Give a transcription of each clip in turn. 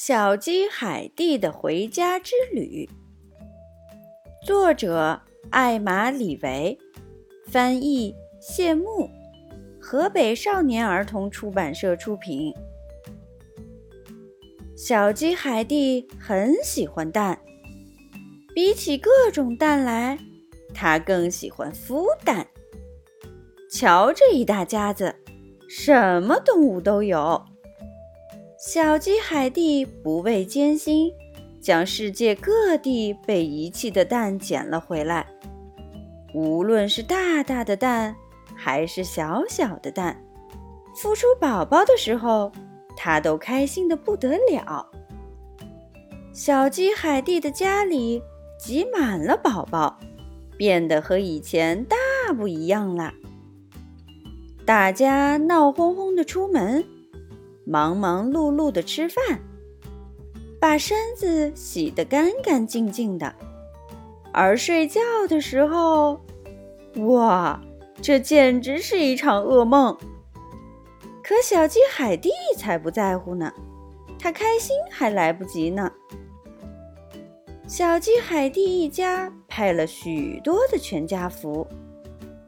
小鸡海蒂的回家之旅，作者艾玛·里维，翻译谢幕，河北少年儿童出版社出品。小鸡海蒂很喜欢蛋，比起各种蛋来，它更喜欢孵蛋。瞧这一大家子，什么动物都有。小鸡海蒂不畏艰辛，将世界各地被遗弃的蛋捡了回来。无论是大大的蛋，还是小小的蛋，孵出宝宝的时候，它都开心的不得了。小鸡海蒂的家里挤满了宝宝，变得和以前大不一样了。大家闹哄哄的出门。忙忙碌碌的吃饭，把身子洗得干干净净的，而睡觉的时候，哇，这简直是一场噩梦。可小鸡海蒂才不在乎呢，它开心还来不及呢。小鸡海蒂一家拍了许多的全家福，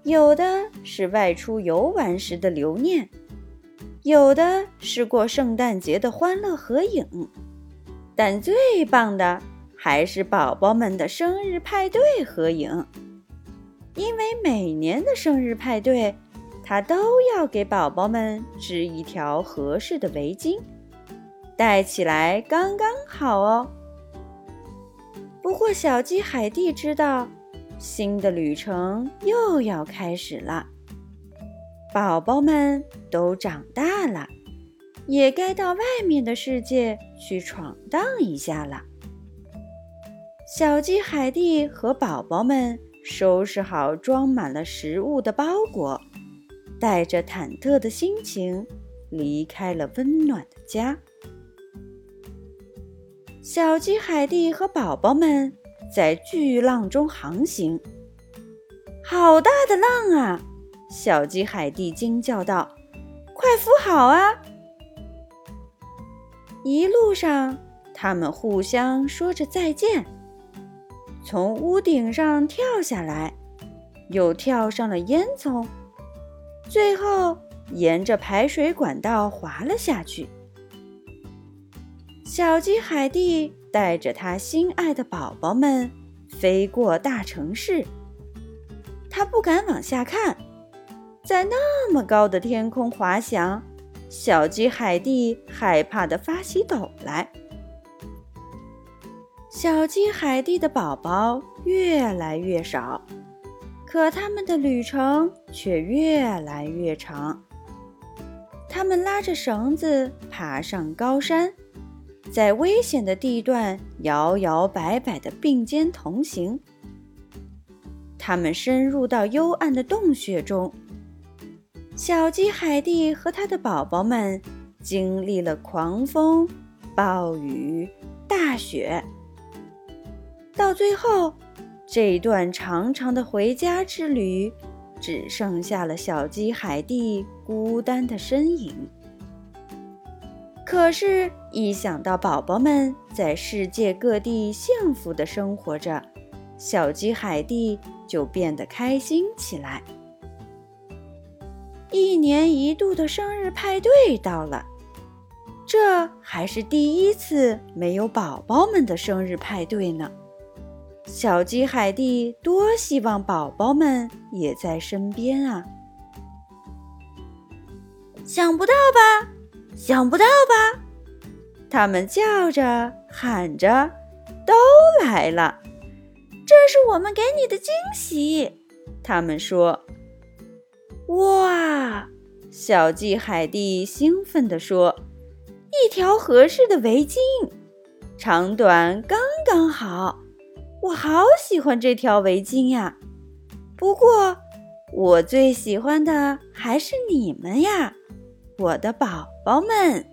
有的是外出游玩时的留念。有的是过圣诞节的欢乐合影，但最棒的还是宝宝们的生日派对合影。因为每年的生日派对，他都要给宝宝们织一条合适的围巾，戴起来刚刚好哦。不过，小鸡海蒂知道，新的旅程又要开始了。宝宝们都长大了，也该到外面的世界去闯荡一下了。小鸡海蒂和宝宝们收拾好装满了食物的包裹，带着忐忑的心情离开了温暖的家。小鸡海蒂和宝宝们在巨浪中航行，好大的浪啊！小鸡海蒂惊叫道：“快扶好啊！”一路上，他们互相说着再见，从屋顶上跳下来，又跳上了烟囱，最后沿着排水管道滑了下去。小鸡海蒂带着他心爱的宝宝们飞过大城市，他不敢往下看。在那么高的天空滑翔，小鸡海蒂害怕的发起抖来。小鸡海蒂的宝宝越来越少，可他们的旅程却越来越长。他们拉着绳子爬上高山，在危险的地段摇摇摆摆的并肩同行。他们深入到幽暗的洞穴中。小鸡海蒂和他的宝宝们经历了狂风、暴雨、大雪，到最后，这段长长的回家之旅只剩下了小鸡海蒂孤单的身影。可是，一想到宝宝们在世界各地幸福的生活着，小鸡海蒂就变得开心起来。一年一度的生日派对到了，这还是第一次没有宝宝们的生日派对呢。小鸡海蒂多希望宝宝们也在身边啊！想不到吧？想不到吧？他们叫着喊着，都来了。这是我们给你的惊喜，他们说。哇！小鸡海蒂兴奋地说：“一条合适的围巾，长短刚刚好，我好喜欢这条围巾呀！不过，我最喜欢的还是你们呀，我的宝宝们。”